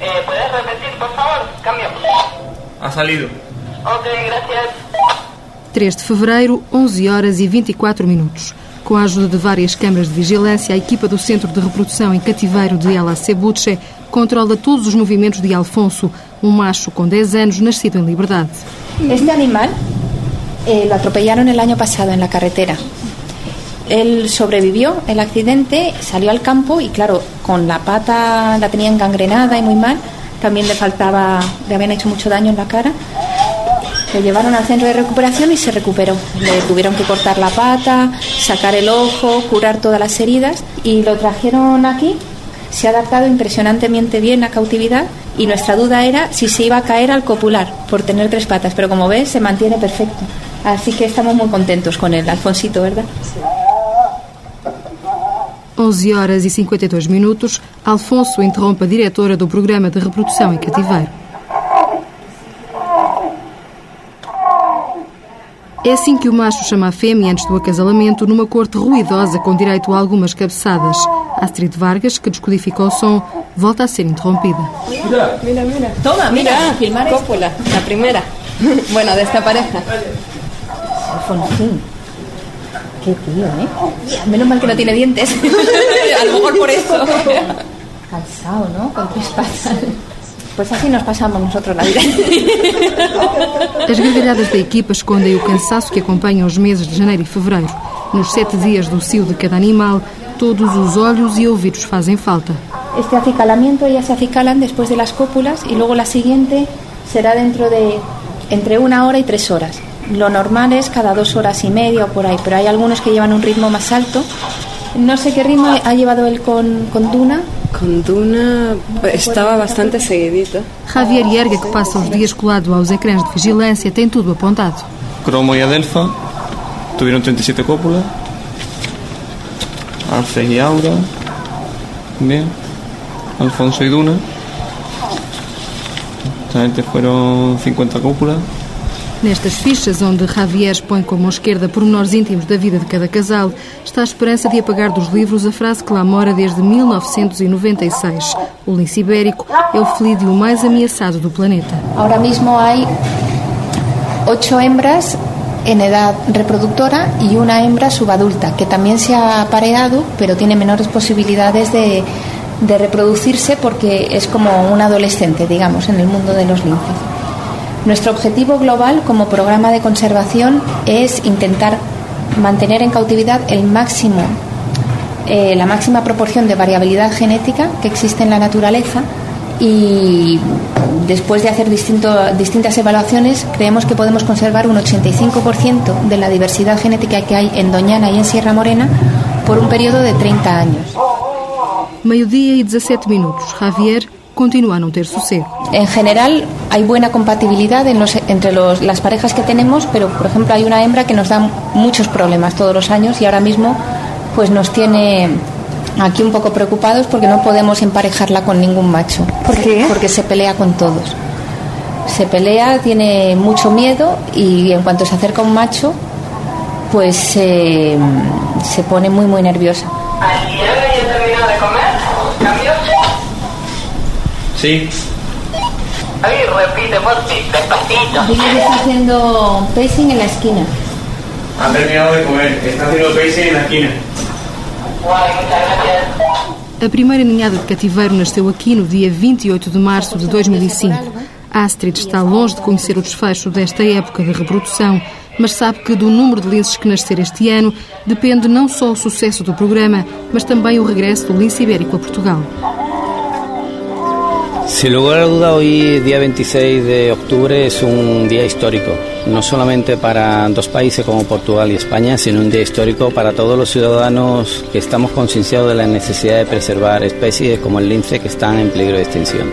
Eh, ¿Puedes repetir, por favor? Cambio. Ha salido. Ok, gracias. 3 de fevereiro, 11 horas e 24 minutos. Com a ajuda de várias câmaras de vigilância, a equipa do Centro de Reprodução em Cativeiro de El Acebuche controla todos os movimentos de Alfonso, um macho com 10 anos nascido em liberdade. Este animal eh, lo atropellaron el año pasado en la carretera. Él sobrevivió el accidente, salió al campo y claro, con la pata la tenía engangrenada y muy mal, también le faltaba, le habían hecho mucho daño en la cara. Lo llevaron al centro de recuperación y se recuperó. Le tuvieron que cortar la pata, sacar el ojo, curar todas las heridas y lo trajeron aquí. Se ha adaptado impresionantemente bien a cautividad y nuestra duda era si se iba a caer al copular por tener tres patas, pero como ves se mantiene perfecto. Así que estamos muy contentos con él, Alfonsito, ¿verdad? 11 horas e 52 minutos, Alfonso interrompe a diretora do programa de reprodução em cativeiro. É assim que o macho chama a fêmea antes do acasalamento numa corte ruidosa com direito a algumas cabeçadas. Astrid Vargas, que descodifica o som, volta a ser interrompida. Mira, mira. Toma, mira, filmar cópula, la primera. Bueno, de esta pareja. Alfonsín. Qué tío, ¿eh? Menos mal que no tiene dientes. A lo mejor por eso. Cansado, ¿no? Con tres patas. Pues así nos pasamos nosotros la vida. As gargalhadas da equipa escondem o cansaço que acompanha os meses de janeiro e fevereiro. Nos sete dias do cio de cada animal, todos os olhos e ouvidos fazem falta. Este acicalamiento ya se acicalan después de las cópulas y luego la siguiente será dentro de entre una hora y tres horas. Lo normal es cada dos horas y media o por ahí, pero hay algunos que llevan un ritmo más alto. No sé qué ritmo ha llevado él con, con Duna. Con Duna estava bastante seguidito. Javier Yerga, que passa os dias colado aos ecrãs de vigilância, tem tudo apontado. Cromo y Adelfa tuvieron 37 cópulas. Arces y Aura. Bien. Alfonso y Duna. Esta gente fueron 50 cópulas. Nestas fichas, onde Javier expõe como esquerda pormenores íntimos da vida de cada casal, está a esperança de apagar dos livros a frase que lá mora desde 1996. O lince ibérico é o felídeo mais ameaçado do planeta. Ahora mismo hay ocho hembras en edad reproductora y una hembra subadulta, que también se ha apareado, pero tiene menores posibilidades de, de reproducirse porque es como un adolescente, digamos, en el mundo de los linces. Nuestro objetivo global como programa de conservación es intentar mantener en cautividad el máximo, eh, la máxima proporción de variabilidad genética que existe en la naturaleza y después de hacer distintas evaluaciones creemos que podemos conservar un 85% de la diversidad genética que hay en Doñana y en Sierra Morena por un periodo de 30 años. Meio-dia e 17 minutos. Javier continua a não ter sossego. En general hay buena compatibilidad en los- entre los- las parejas que tenemos, pero por ejemplo hay una hembra que nos da muchos problemas todos los años y ahora mismo pues nos tiene aquí un poco preocupados porque no podemos emparejarla con ningún macho. ¿Por qué? Porque se pelea con todos. Se pelea, tiene mucho miedo y en cuanto se acerca un macho pues se pone muy muy nerviosa. Sí. Ahí repite ti, despacito. Aquí está haciendo pacing en la esquina. Ha terminado de comer. Está haciendo pacing en la esquina. Guay, muchas gracias. A primeira ninhada de cativeiro nasceu aqui no dia 28 de março de 2005. Astrid está longe de conhecer o desfecho desta época de reprodução, mas sabe que do número de linces que nascer este ano depende não só o sucesso do programa, mas também o regresso do lince ibérico a Portugal. Sin lugar a duda, hoy, día 26 de octubre, es un día histórico, no solamente para dos países como Portugal y España, sino un día histórico para todos los ciudadanos que estamos concienciados de la necesidad de preservar especies como el lince que están en peligro de extinción.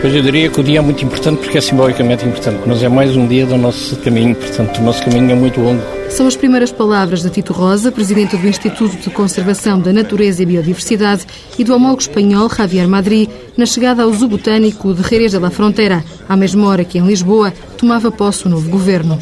Pois eu diria que o dia é muito importante porque é simbolicamente importante, mas é mais um dia do nosso caminho, portanto o nosso caminho é muito longo. São as primeiras palavras de Tito Rosa, presidente do Instituto de Conservação da Natureza e Biodiversidade, e do homólogo espanhol Javier Madrid, na chegada ao Zoo Botânico de Jerez de la Frontera, à mesma hora que em Lisboa tomava posse o novo governo.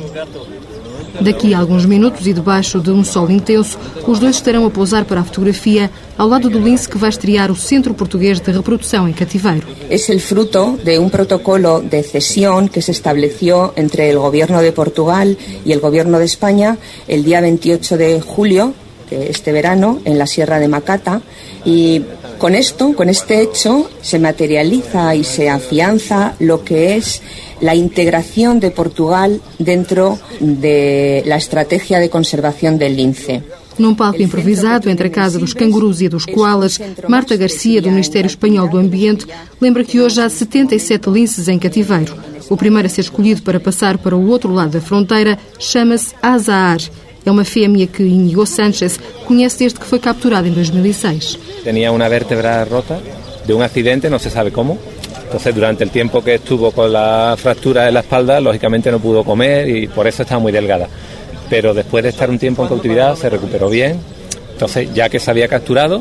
Daqui a alguns minutos e debaixo de um sol intenso, os dois estarão a pousar para a fotografia ao lado do lince que vai estrear o Centro Português de Reprodução em Cativeiro. É o fruto de um protocolo de cesión que se estableció entre o Governo de Portugal e o Governo de Espanha el día 28 de julio de este verano en la Sierra de Macata y con esto, con este hecho, se materializa y se afianza lo que es la integración de Portugal dentro de la estrategia de conservación del lince. Num palco improvisado entre a Casa dos Cangurus e dos Koalas, Marta Garcia, do Ministério Espanhol do Ambiente, lembra que hoje há 77 linces em cativeiro. O primeiro a ser escolhido para passar para o outro lado da fronteira chama-se Azahar. É uma fêmea que Inigo Sánchez conhece desde que foi capturada em 2006. Tinha uma vértebra rota de um acidente, não se sabe como. Entonces, durante el tiempo que estuvo con la fractura en la espalda, lógicamente no pudo comer y por eso está muy delgada. Pero después de estar un tiempo en cautividad, se recuperó bien. Entonces, ya que se había capturado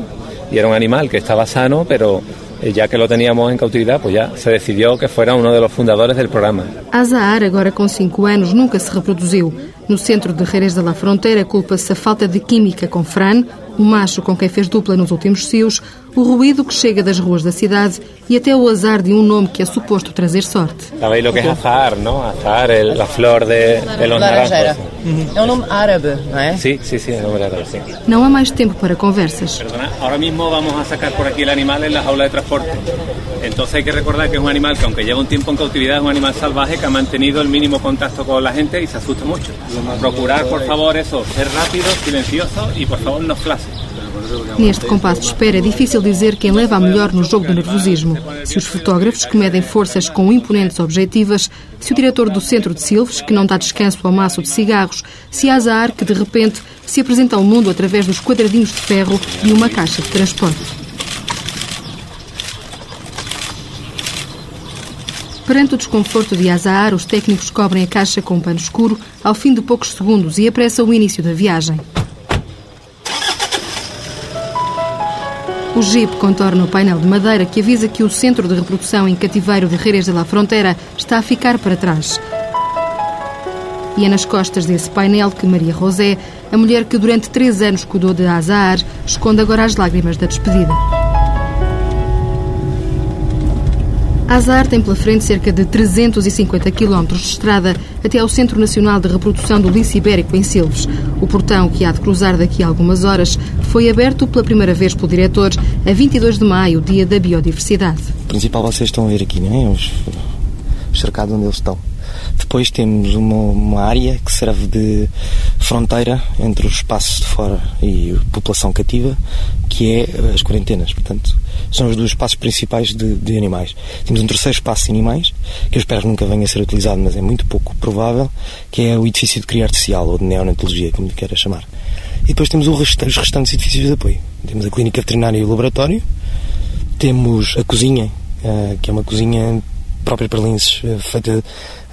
y era un animal que estaba sano, pero eh, ya que lo teníamos en cautividad, pues ya se decidió que fuera uno de los fundadores del programa. Azahar, agora com 5 anos, nunca se reproduziu. No centro de Jerez de la Fronteira, culpa-se a falta de química com Fran, o macho com quem fez dupla nos últimos cios, o ruído que chega das ruas da cidade e até o azar de um nome que é suposto trazer sorte. Sabéis o que é azar, não? Azar, el, a flor de, de los naranjos. É um nome árabe, não é? Sí, sí, sí, é um nome árabe, sí. Não há mais tempo para conversas. Perdona, ahora mismo vamos a sacar por aquí el animal en la jaula de transporte. Entonces hay que recordar que es un animal que aunque lleva un tiempo en cautividad es un animal salvaje que ha mantenido el mínimo contacto con la gente y se asusta mucho. Procurar, por favor, eso, ser rápido, silencioso y por favor no clase. Neste compasso de espera, é difícil dizer quem leva a melhor no jogo do nervosismo. Se os fotógrafos, que medem forças com imponentes objetivas, se o diretor do Centro de Silves, que não dá descanso ao maço de cigarros, se Azar, que de repente se apresenta ao mundo através dos quadradinhos de ferro e uma caixa de transporte. Perante o desconforto de Azar, os técnicos cobrem a caixa com um pano escuro ao fim de poucos segundos e apressam o início da viagem. O Jeep contorna o painel de madeira que avisa que o centro de reprodução em cativeiro de Jerez de la Fronteira está a ficar para trás. E é nas costas desse painel que Maria José, a mulher que durante três anos cuidou de Azar, esconde agora as lágrimas da despedida. Azar tem pela frente cerca de 350 km de estrada até ao Centro Nacional de Reprodução do Lince Ibérico em Silves. O portão, que há de cruzar daqui a algumas horas, foi aberto pela primeira vez pelo diretor a 22 de maio, dia da biodiversidade. O principal vocês estão a ver aqui, não é? Os, os cercados onde eles estão. Depois temos uma, uma, área que serve de fronteira entre os espaços de fora e a população cativa, que é as quarentenas. Portanto, são os dois espaços principais de, de, animais. Temos um terceiro espaço de animais, que eu espero que nunca venha a ser utilizado, mas é muito pouco provável, que é o edifício de criar artificial, ou de neonatologia, como lhe queira chamar. E depois temos rest os restantes edifícios de apoio. Temos a clínica veterinária e o laboratório, temos a cozinha, uh, que é uma cozinha própria para linces, uh, feita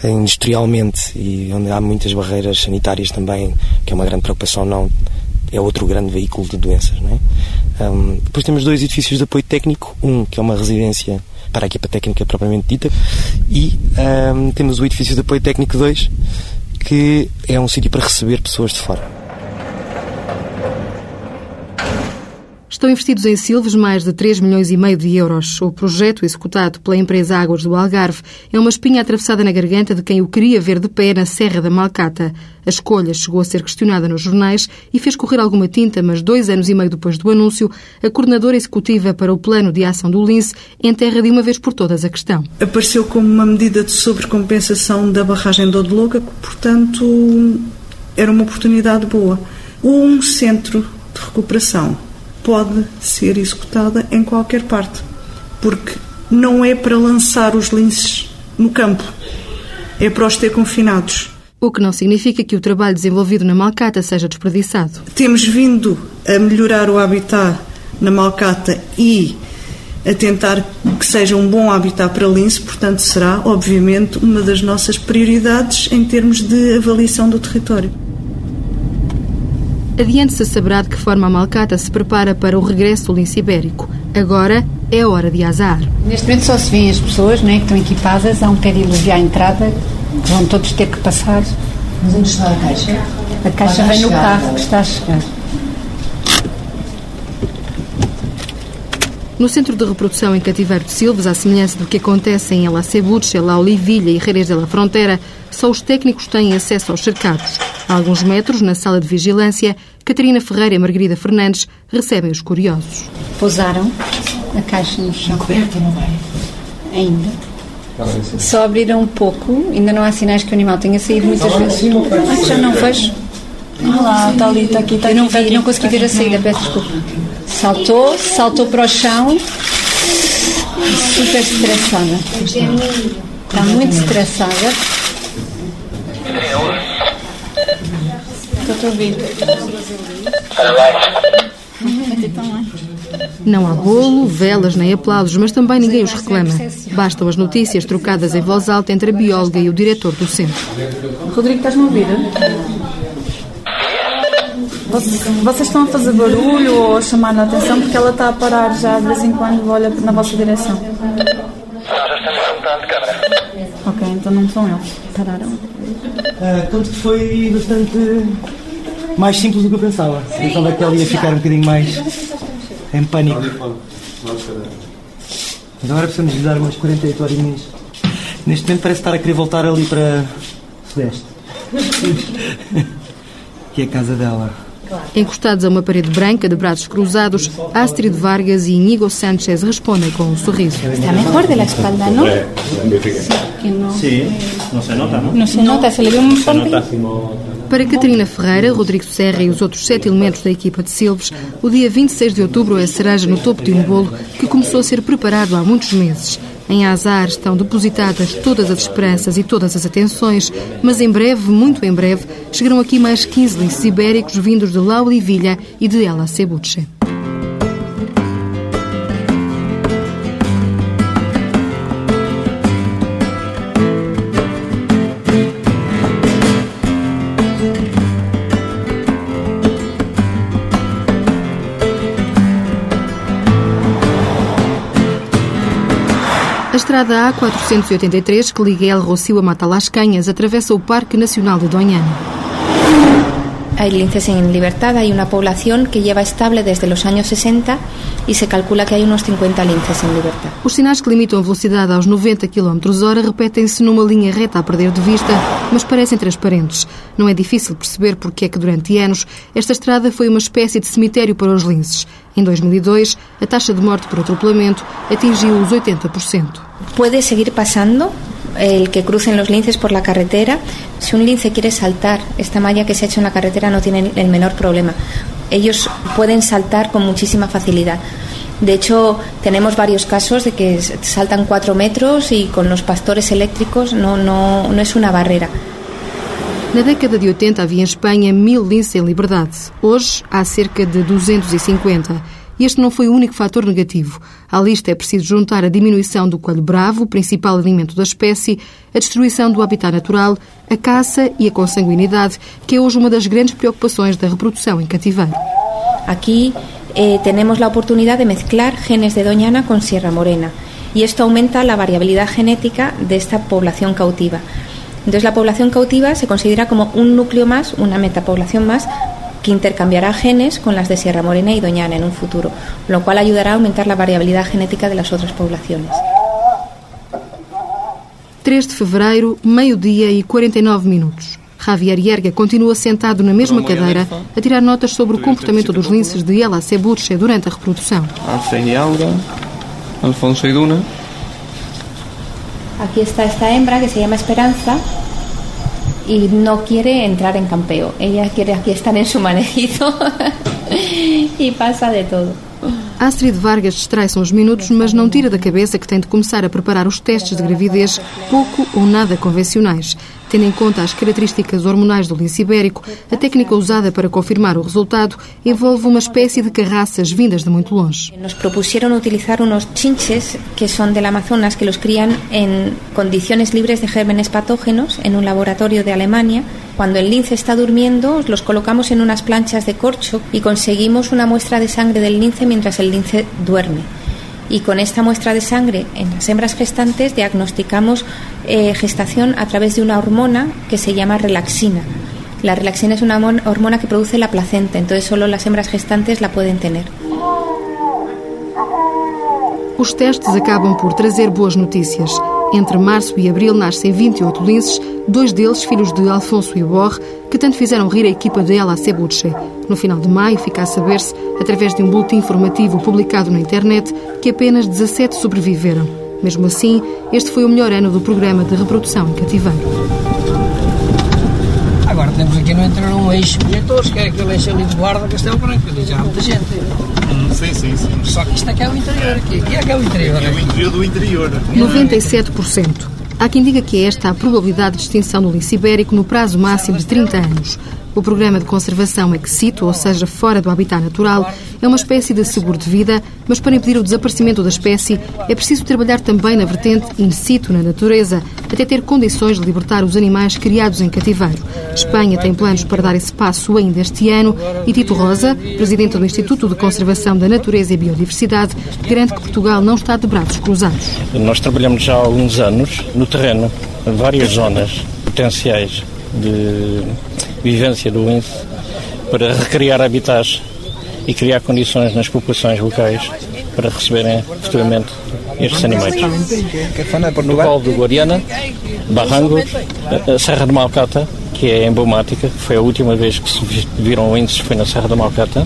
industrialmente e onde há muitas barreiras sanitárias também, que é uma grande preocupação, não é outro grande veículo de doenças. Não é? Um, depois temos dois edifícios de apoio técnico, um que é uma residência para a equipa técnica propriamente dita, e um, temos o edifício de apoio técnico 2, que é um sítio para receber pessoas de fora. Estão investidos em Silves mais de 3 milhões e meio de euros. O projeto, executado pela empresa Águas do Algarve, é uma espinha atravessada na garganta de quem o queria ver de pé na Serra da Malcata. A escolha chegou a ser questionada nos jornais e fez correr alguma tinta, mas dois anos e meio depois do anúncio, a coordenadora executiva para o Plano de Ação do Lince enterra de uma vez por todas a questão. Apareceu como uma medida de sobrecompensação da barragem do Odeloga, portanto, era uma oportunidade boa. Um centro de recuperação pode ser executada em qualquer parte, porque não é para lançar os linces no campo, é para os ter confinados. O que não significa que o trabalho desenvolvido na Malcata seja desperdiçado. Temos vindo a melhorar o habitat na Malcata e a tentar que seja um bom habitat para lince, portanto, será, obviamente, uma das nossas prioridades em termos de avaliação do território. Adiante-se saberá de que forma a Malcata se prepara para o regresso do lince ibérico. Agora é a hora de azar. Neste momento só se vêem as pessoas né, que estão equipadas, há um pediluvi à entrada, vão todos ter que passar. Mas onde está a caixa? A caixa vem no carro que está a chegar. No centro de reprodução em Cativeiro de Silves, à semelhança do que acontece em El Acebuche, La Olivilha e Reres de la Frontera, só os técnicos têm acesso aos cercados. A alguns metros, na sala de vigilância, Catarina Ferreira e Margarida Fernandes recebem os curiosos. Pousaram a caixa no chão. Coberta não vai? Ainda. Só abriram um pouco, ainda não há sinais que o animal tenha saído muitas vezes. Ah, já não vejo. Ah lá, está ali, está aqui, está Eu não vi, não consegui ver a saída, peço desculpa. Saltou, saltou para o chão, super estressada. Está muito estressada. Não há bolo, velas nem aplausos, mas também ninguém os reclama. Bastam as notícias trocadas em voz alta entre a bióloga e o diretor do centro. Rodrigo, estás-me a ouvir? Vocês, vocês estão a fazer barulho ou a chamar a atenção porque ela está a parar já de vez em quando olha na vossa direção. Ok, então não são eles. Pararam. Ah, tanto que foi bastante mais simples do que eu pensava. Eu pensava que ela ia ficar um bocadinho mais em pânico. Mas agora precisamos lhe dar umas 48 horinhas. Neste momento parece estar a querer voltar ali para Sudeste. que é a casa dela. Encostados a uma parede branca de braços cruzados, Astrid Vargas e Inigo Sánchez respondem com um sorriso. Está mejor de la espalda, no, Sí, no se nota, ¿no? no se nota, se ve un Se nota. Para Catarina Ferreira, Rodrigo Serra e os outros sete elementos da equipa de Silves, o dia 26 de outubro é a cereja no topo de um bolo que começou a ser preparado há muitos meses. Em Azar estão depositadas todas as esperanças e todas as atenções, mas em breve, muito em breve, chegarão aqui mais 15 linces ibéricos vindos de La Olivilha e de El Acebuche. Estrada A483, que liga El Rocio a Matalascanhas, atravessa o Parque Nacional de Doñana. Hay linces en libertad, hay una población que lleva estable desde los años 60 y se calcula que hay unos 50 linces en libertad. Os sinais que limitam a velocidade aos 90 km hora repetem-se numa linha reta a perder de vista, mas parecem transparentes. Não é difícil perceber porque é que durante anos esta estrada foi uma espécie de cemitério para os linces. Em 2002, a taxa de morte por atropelamento atingiu os 80%. Puede seguir pasando el que crucen los linces por la carretera. Si un lince quiere saltar esta malla que se ha hecho en la carretera no tienen el menor problema. Ellos pueden saltar con muchísima facilidad. De hecho, tenemos varios casos de que saltan cuatro metros y con los pastores eléctricos no, no, no es una barrera. Na década de 80 havia em Espanha mil linces em liberdade. Hoje há cerca de 250. E este não foi o único fator negativo. À lista é preciso juntar a diminuição do coelho bravo, principal alimento da espécie, a destruição do habitat natural, a caça e a consanguinidade, que é hoje uma das grandes preocupações da reprodução em cativeiro. Aquí eh, tenemos la oportunidad de mezclar genes de Doñana con Sierra Morena y esto aumenta la variabilidad genética de esta población cautiva. Entonces la población cautiva se considera como un núcleo más, una metapoblación más, que intercambiará genes con las de Sierra Morena y Doñana en un futuro, lo cual ayudará a aumentar la variabilidad genética de las otras poblaciones. 3 de fevereiro, meio-dia e 49 minutos. Javier Yerga continua sentado na mesma cadeira a tirar notas sobre o comportamento dos linces de Ela Cebuche durante a reprodução. Alfonso y Duna. Aquí está esta hembra que se llama Esperanza y no quiere entrar en campeo. Ella quiere aquí estar en su manejito y pasa de todo. Astrid Vargas distrai-se uns minutos, mas não tira da cabeça que tem de começar a preparar os testes de gravidez pouco ou nada convencionais. Tendo em conta as características hormonais do lince ibérico, a técnica usada para confirmar o resultado envolve uma espécie de carraças vindas de muito longe. Nos propusieron utilizar unos chinches que son del Amazonas, que los crían en condiciones libres de gérmenes patógenos en un laboratorio de Alemania. Cuando el lince está durmiendo, los colocamos en unas planchas de corcho y conseguimos una muestra de sangre del lince mientras el lince duerme. Y con esta muestra de sangre en las hembras gestantes diagnosticamos eh, gestación a través de una hormona que se llama relaxina. La relaxina es una hormona que produce la placenta, entonces solo las hembras gestantes la pueden tener. Os testes acabam por trazer boas notícias. Entre março e abril nascem 28 linces, dois deles filhos de Alfonso Iborre, que tanto fizeram rir a equipa de Ela Cebuche. No final de maio, fica a saber-se, através de um boletim informativo publicado na internet, que apenas 17 sobreviveram. Mesmo assim, este foi o melhor ano do programa de reprodução em cativeiro. Agora temos aqui no interior um eixo de que é aquele eixo ali de guarda Castelo Branco, ali já há muita gente. Sim, sim, sim. Só que isto aqui é o interior aqui. Aqui é que é o interior. É o interior do interior. 97%. Há quem diga que é esta a probabilidade de extinção do lince ibérico no prazo máximo de 30 anos. O programa de conservação ex situ, ou seja, fora do habitat natural, é uma espécie de seguro de vida, mas para impedir o desaparecimento da espécie é preciso trabalhar também na vertente in situ, na natureza, até ter condições de libertar os animais criados em cativeiro. Espanha tem planos para dar esse passo ainda este ano e Tito Rosa, presidente do Instituto de Conservação da Natureza e Biodiversidade, garante que Portugal não está de braços cruzados. Nós trabalhamos já há alguns anos no terreno, várias zonas potenciais de vivência do lince para recriar habitats e criar condições nas populações locais para receberem futuramente estes animais. No Val do Guariana, Barrangos, a Serra de Malcata, que é emblemática, foi a última vez que se viram linces, foi na Serra de Malcata.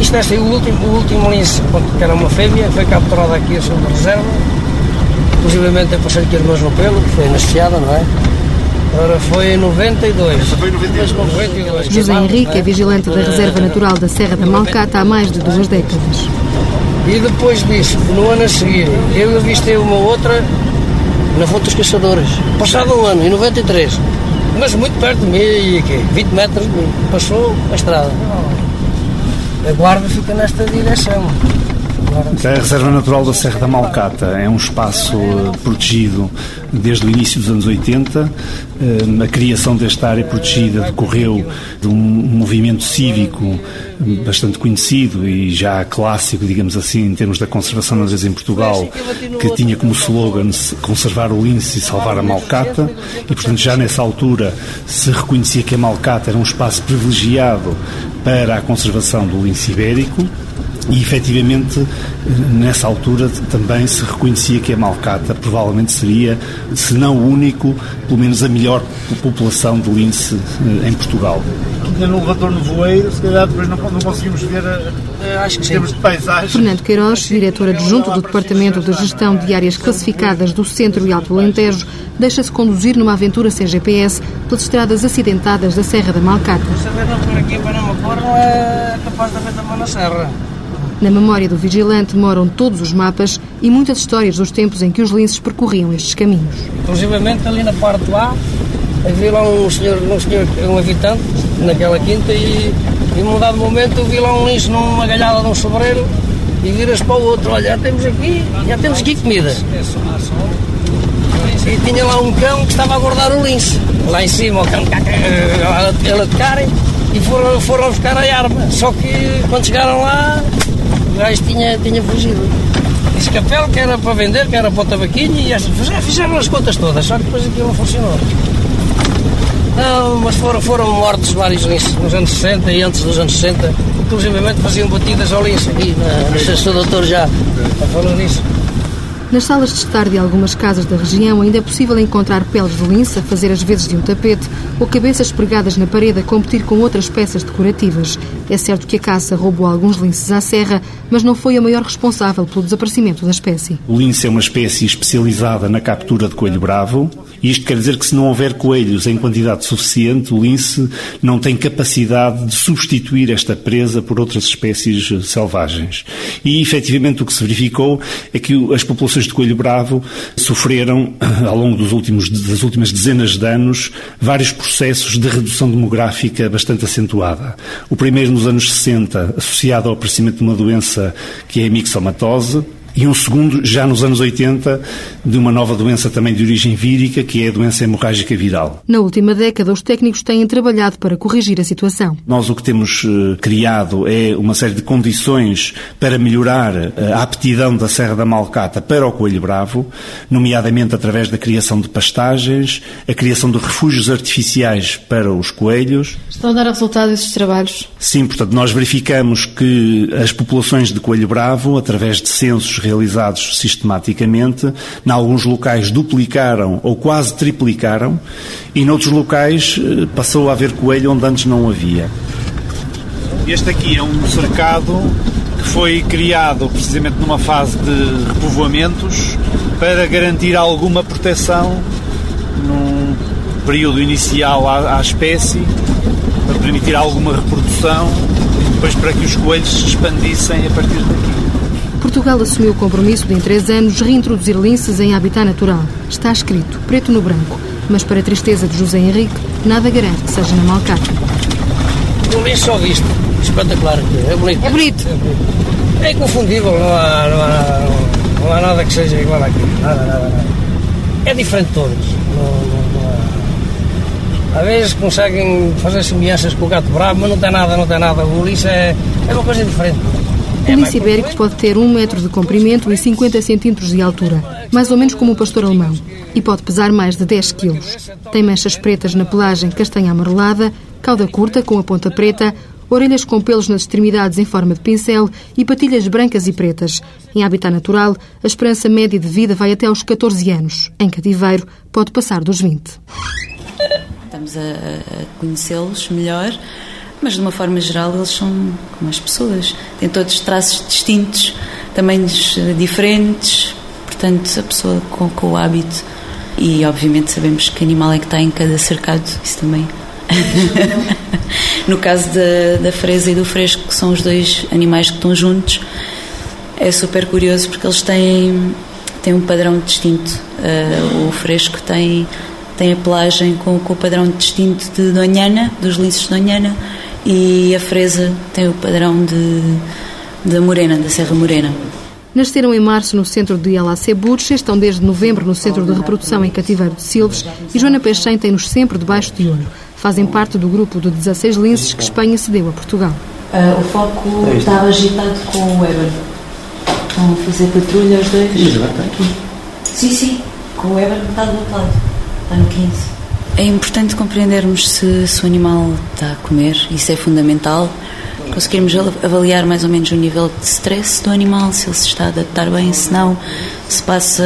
Isto é assim, o último, o último lince, que era uma fêmea, foi capturada aqui a segunda reserva. Possivelmente eu passei aqui as mãos no pelo, que foi anestesiada, não é? Ora, foi em 92. Essa foi em 92. José Henrique é vigilante da Reserva Natural da Serra da Malcata há mais de duas décadas. E depois disso, no ano a seguir, eu avistei uma outra na Fonte dos Caçadores. Passado um ano, em 93. Mas muito perto de mim, e aqui, 20 metros de mim. Passou a estrada. A guarda fica nesta direção. A Reserva Natural da Serra da Malcata é um espaço eh, protegido desde o início dos anos 80. Eh, a criação desta área protegida decorreu de um movimento cívico bastante conhecido e já clássico, digamos assim, em termos da conservação da natureza em Portugal, que tinha como slogan conservar o lince e salvar a Malcata. E, portanto, já nessa altura se reconhecia que a Malcata era um espaço privilegiado para a conservação do lince ibérico. E efetivamente, nessa altura também se reconhecia que a Malcata provavelmente seria, se não o único, pelo menos a melhor população de lince eh, em Portugal. Aqui no retorno voeiro, se calhar depois não, não conseguimos ver eh, acho que termos de paisagem. Fernando Queiroz, diretor adjunto do Departamento de Gestão de Áreas Classificadas do Centro e Alto Alentejo, deixa-se conduzir numa aventura sem GPS pelas estradas acidentadas da Serra da Malcata. Saber não por aqui para não me pôr não é capaz de haver também na Serra. Na memória do vigilante moram todos os mapas e muitas histórias dos tempos em que os linces percorriam estes caminhos. Inclusive ali na parte A havia lá um senhor, um senhor, um habitante naquela quinta e, e num dado momento vi lá um lince numa galhada de um sobreiro e viras para o outro, olha, já temos aqui, já temos aqui comida. E tinha lá um cão que estava a guardar o lince. Lá em cima, o cão ela de cara e foram, foram buscar a arma. Só que quando chegaram lá, gajo tinha, tinha fugido. Disse pele que era para vender, que era para o tabaquinho, e estas, já fizeram as contas todas, só que depois aquilo não funcionou. Não, mas foram, foram mortos vários linces nos anos 60 e antes dos anos 60. Inclusive faziam batidas ao lince aqui. Sei se o doutor já falou nisso. Nas salas de estar de algumas casas da região ainda é possível encontrar peles de lince a fazer as vezes de um tapete ou cabeças pregadas na parede a competir com outras peças decorativas. É certo que a caça roubou alguns linces à serra, mas não foi a maior responsável pelo desaparecimento da espécie. O lince é uma espécie especializada na captura de coelho bravo. Isto quer dizer que se não houver coelhos em quantidade suficiente, o lince não tem capacidade de substituir esta presa por outras espécies selvagens. E, efetivamente, o que se verificou é que as populações de coelho bravo sofreram, ao longo dos últimos, das últimas dezenas de anos, vários processos de redução demográfica bastante acentuada. O primeiro nos anos 60, associado ao aparecimento de uma doença que é a mixomatose, e um segundo já nos anos 80 de uma nova doença também de origem vírica, que é a doença hemorrágica viral. Na última década, os técnicos têm trabalhado para corrigir a situação. Nós o que temos eh, criado é uma série de condições para melhorar eh, a aptidão da Serra da Malcata para o coelho bravo, nomeadamente através da criação de pastagens, a criação de refúgios artificiais para os coelhos. Estão a dar resultado esses trabalhos? Sim, portanto, nós verificamos que as populações de coelho bravo, através de censos realizados sistematicamente, em alguns locais duplicaram ou quase triplicaram e noutros locais eh, passou a haver coelho onde antes não havia. Este aqui é um cercado que foi criado precisamente numa fase de repovoamentos para garantir alguma proteção num período inicial à, à espécie, para permitir alguma reprodução e depois para que os coelhos se expandissem a partir daqui. Portugal assumiu o compromisso de, em três anos, reintroduzir linces em habitat natural. Está escrito, preto no branco. Mas, para a tristeza de José Henrique, nada garante que seja na Malcata. Um lince só visto. Espetacular. É bonito. É bonito. É inconfundível. Não há, não há, não há nada que seja igual aqui. Nada, nada, nada. É diferente de todos. Não, não, não. Às vezes conseguem fazer semelhanças com o gato bravo, mas não tem nada, não tem nada. O lince é, é uma coisa diferente. Lince ibérico pode ter um metro de comprimento e 50 centímetros de altura, mais ou menos como o pastor alemão, e pode pesar mais de 10 quilos. Tem manchas pretas na pelagem castanha amarelada, cauda curta com a ponta preta, orelhas com pelos nas extremidades em forma de pincel e patilhas brancas e pretas. Em habitat natural, a esperança média de vida vai até aos 14 anos. Em cativeiro, pode passar dos 20. Estamos a conhecê-los melhor mas de uma forma geral eles são como as pessoas, têm todos traços distintos, tamanhos diferentes, portanto a pessoa com, com o hábito e obviamente sabemos que animal é que está em cada cercado, isso também. no caso da, da fresa e do fresco, que são os dois animais que estão juntos, é super curioso porque eles têm, têm um padrão distinto. Uh, o fresco tem, tem a pelagem com, com o padrão distinto de Donhana, dos linces de Donhana, e a fresa tem o padrão de, da Morena, da Serra Morena. Nasceram em março no centro de Alacebuches, estão desde novembro no centro de reprodução em cativeiro de Silves e Joana Peixem tem-nos sempre debaixo de olho. Fazem parte do grupo de 16 linces que Espanha cedeu a Portugal. Uh, o foco estava agitado com o Weber. Estão a fazer patrulha os dois. aqui. Sim, sim, com o Weber está do outro lado. Está no 15. É importante compreendermos se, se o animal está a comer, isso é fundamental. Conseguirmos avaliar mais ou menos o nível de stress do animal, se ele se está a adaptar bem, se não, se passa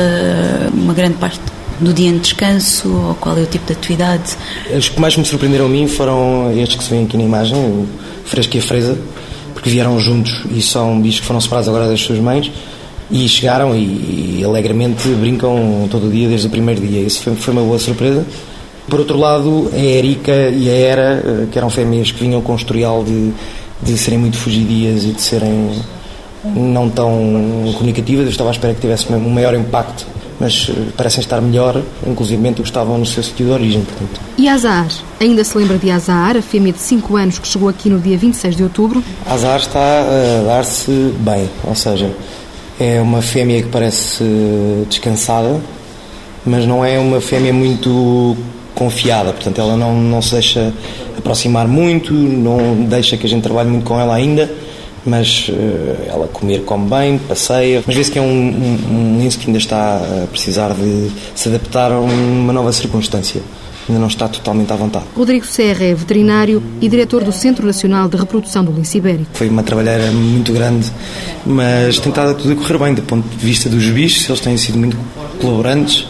uma grande parte do dia em descanso ou qual é o tipo de atividade. Os que mais me surpreenderam a mim foram estes que se vêem aqui na imagem, o fresco e a fresa, porque vieram juntos e são bichos que foram separados agora das suas mães e chegaram e, e alegremente brincam todo o dia desde o primeiro dia. Isso foi, foi uma boa surpresa. Por outro lado, a Erika e a Era, que eram fêmeas que vinham com o historial de, de serem muito fugidias e de serem não tão comunicativas, eu estava à espera que tivesse um maior impacto, mas parecem estar melhor, inclusive do que estavam no seu sítio de origem. Portanto. E Azar? Ainda se lembra de Azar, a fêmea de 5 anos que chegou aqui no dia 26 de outubro? Azar está a dar-se bem, ou seja, é uma fêmea que parece descansada, mas não é uma fêmea muito confiada, portanto ela não, não se deixa aproximar muito, não deixa que a gente trabalhe muito com ela ainda, mas uh, ela comer come bem, passeia, mas vê-se que é um, um, um lince que ainda está a precisar de se adaptar a uma nova circunstância. Ainda não está totalmente à vontade. Rodrigo Serra é veterinário e diretor do Centro Nacional de Reprodução do Lince Ibérico. Foi uma trabalheira muito grande, mas tem estado tudo a correr bem do ponto de vista dos bichos, eles têm sido muito colaborantes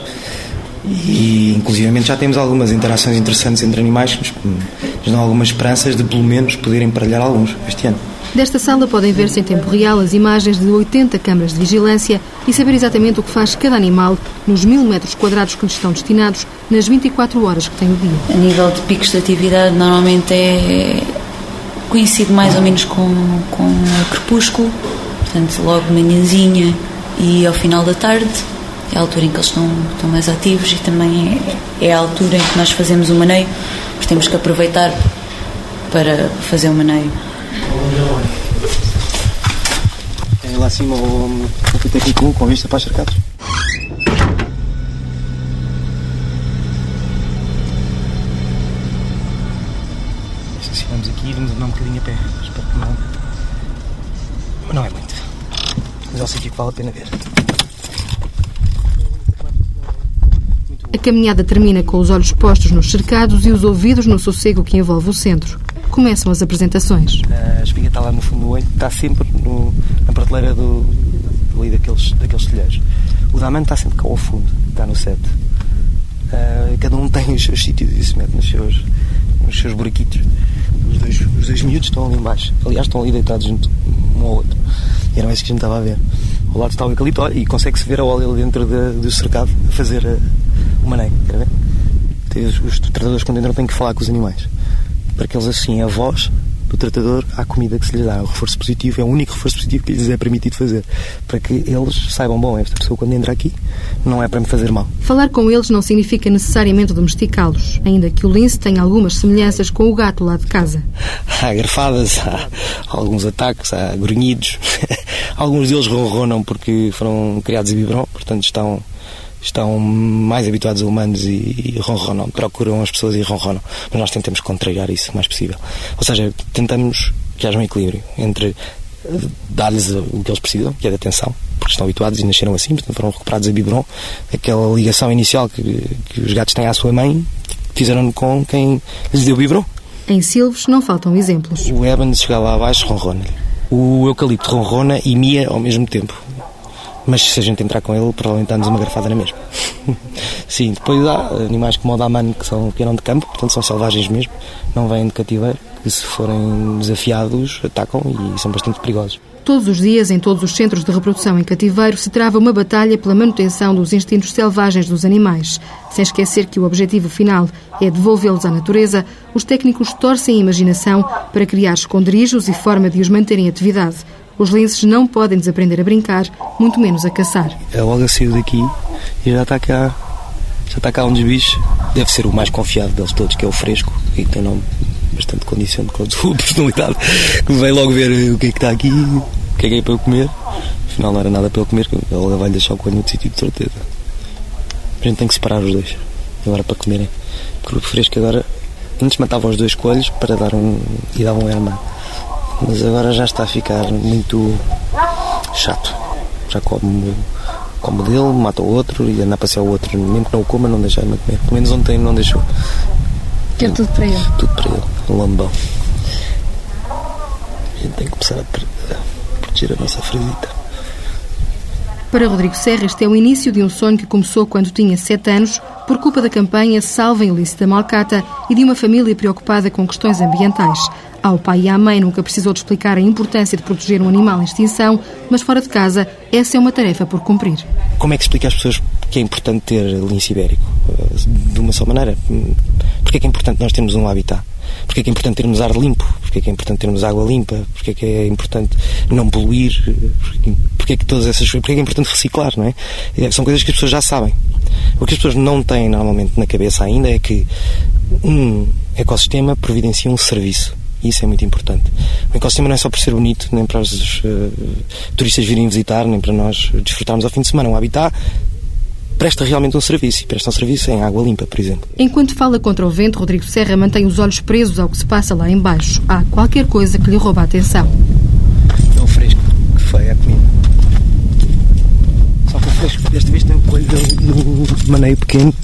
e inclusivamente já temos algumas interações interessantes entre animais que nos, nos dão algumas esperanças de pelo menos poderem emparelhar alguns este ano. Desta sala podem ver-se em tempo real as imagens de 80 câmaras de vigilância e saber exatamente o que faz cada animal nos mil metros quadrados que lhes estão destinados nas 24 horas que tem o dia. A nível de picos de atividade, normalmente é coincide mais ou menos com, com o crepúsculo, portanto, logo manhãzinha e ao final da tarde é a altura em que eles estão, estão mais ativos e também é, é a altura em que nós fazemos o maneio, porque temos que aproveitar para fazer o maneio. lá acima ao Pitéquico com vista para as cercados. Se vamos aqui, vamos andar um bocadinho a pé. Espero que não. Mas não é muito. Mas é um sítio que vale a pena ver. A caminhada termina com os olhos postos nos cercados e os ouvidos no sossego que envolve o centro. Começam as apresentações. A espiga está lá no fundo do olho, está sempre no, na prateleira do, ali daqueles, daqueles telheiros. O da está sempre cá ao fundo, está no set. Uh, cada um tem os seus sítios e se mete nos seus, nos seus buraquitos. Os dois, os dois miúdos estão ali embaixo. Aliás, estão ali deitados junto um ao outro. E era isso que a gente estava a ver. Ao lado está o eucalipto e consegue-se ver a óleo dentro de, do cercado a fazer uh, o maneio. Quer ver? Os, os tratadores quando entram têm que falar com os animais para que eles assim a voz do tratador à comida que se lhes dá. O reforço positivo é o único reforço positivo que lhes é permitido fazer. Para que eles saibam, bom, esta pessoa quando entra aqui não é para me fazer mal. Falar com eles não significa necessariamente domesticá-los, ainda que o lince tenha algumas semelhanças com o gato lá de casa. Há garfadas, há alguns ataques, há grunhidos. Alguns deles ronronam porque foram criados em biberon, portanto estão estão mais habituados a humanos e, e ronronam, procuram as pessoas e ronronam. Mas nós tentamos contrariar isso o mais possível. Ou seja, tentamos que haja um equilíbrio entre eh, dar-lhes o que eles precisam, que é de atenção, porque estão habituados e nasceram assim, portanto foram recuperados a biberon. Aquela ligação inicial que, que os gatos têm à sua mãe, fizeram com quem lhes deu o biberon. Em Silves não faltam exemplos. O Evans chega lá abaixo, ronrona. O eucalipto ronrona e mia ao mesmo tempo. Mas se a gente entrar com ele, provavelmente dá-nos uma garfada na mesma. Sim, depois há animais como o Daman, que são que eram de campo, portanto são selvagens mesmo, não vêm de cativeiro, que se forem desafiados, atacam e são bastante perigosos. Todos os dias, em todos os centros de reprodução em cativeiro, se trava uma batalha pela manutenção dos instintos selvagens dos animais. Sem esquecer que o objetivo final é devolvê-los à natureza, os técnicos torcem a imaginação para criar esconderijos e forma de os manter em atividade. Os linces não podem desaprender a brincar, muito menos a caçar. A Olga saiu daqui e já está cá, já está cá um dos bichos. Deve ser o mais confiado deles todos, que é o fresco, e tem nome bastante condiciante com personalidade, que vem logo ver o que é que está aqui, o que é que é para eu comer. Afinal não era nada para eu comer, a Olga vai deixar o coelho no sítio de certeza. A gente tem que separar os dois, agora para comerem. Porque o fresco agora, antes matava os dois coelhos para dar um, e dava um hermano mas agora já está a ficar muito chato. Já come, come dele, mata o outro e anda a passear o outro. Mesmo que não o coma, não deixa ele comer. Pelo menos ontem não deixou. Quer tudo para ele? Tudo para ele, um lambão. A gente tem que começar a proteger a nossa frisita. Para Rodrigo Serra, este é o início de um sonho que começou quando tinha sete anos, por culpa da campanha Salvem da Malcata e de uma família preocupada com questões ambientais. Ao pai e à mãe nunca precisou de explicar a importância de proteger um animal em extinção, mas fora de casa, essa é uma tarefa por cumprir. Como é que explica às pessoas que é importante ter lince ibérico? De uma só maneira. Porque é que é importante nós termos um habitat? Porque é que é importante termos ar limpo? Porque é que é importante termos água limpa? Porque é que é importante não poluir? Porque é que todas essas Porque é que é importante reciclar, não é? é? São coisas que as pessoas já sabem. O que as pessoas não têm normalmente na cabeça ainda é que um ecossistema providencia um serviço e isso é muito importante. O ecossistema não é só por ser bonito, nem para os uh, turistas virem visitar, nem para nós desfrutarmos ao fim de semana. Um habitat presta realmente um serviço, e presta um serviço em água limpa, por exemplo. Enquanto fala contra o vento, Rodrigo Serra mantém os olhos presos ao que se passa lá embaixo. Há qualquer coisa que lhe rouba a atenção. É o fresco, que feia a comida. Só que o fresco, desta vez tem um coelho de maneio pequeno,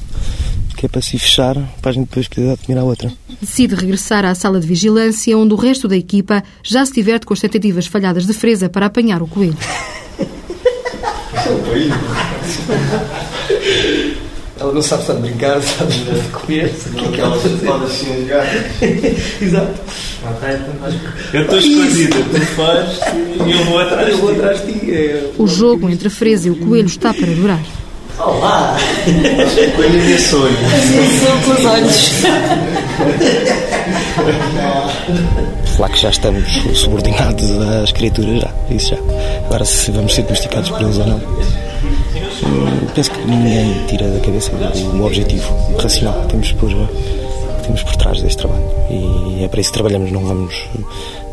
que é para se fechar, para a gente depois poder admirar a outra. Decide regressar à sala de vigilância, onde o resto da equipa já se diverte com as tentativas falhadas de Fresa para apanhar o coelho. Ela não sabe estar de brincar, sabe de comer. O que é que ela pode assim jogar? Exato. Eu estou escondida, tu fazes e eu vou atrás eu vou atrás de ti. É... O jogo entre a Fresa e o coelho está para durar. Olá! Coelho de sonho. Assim com os olhos. Lá que já estamos subordinados às criaturas, já. Isso já. Agora, se vamos ser domesticados por eles ou não. Hum, penso que ninguém tira da cabeça o objetivo racional que temos por, temos por trás deste trabalho. E é para isso que trabalhamos, não vamos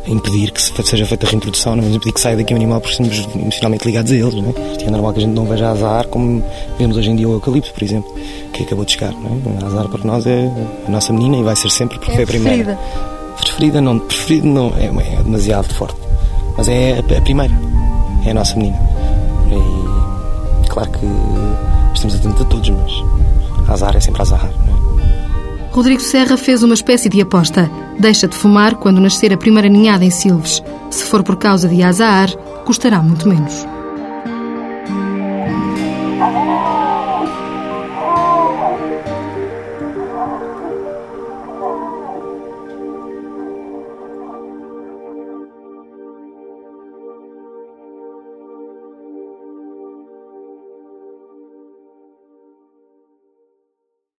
impedir que seja feita a reintrodução, não vamos impedir que saia daqui um animal porque estamos emocionalmente ligados a eles. Não é? é normal que a gente não veja azar como vemos hoje em dia o eucalipto, por exemplo, que acabou de chegar. Não é? Azar para nós é a nossa menina e vai ser sempre porque é foi a primeira. Preferida. Preferida não, preferida não é, é demasiado forte, mas é a, a primeira, é a nossa menina. E claro que estamos atentos a todos, mas azar é sempre azar. Rodrigo Serra fez uma espécie de aposta. Deixa de fumar quando nascer a primeira ninhada em Silves. Se for por causa de azar, custará muito menos.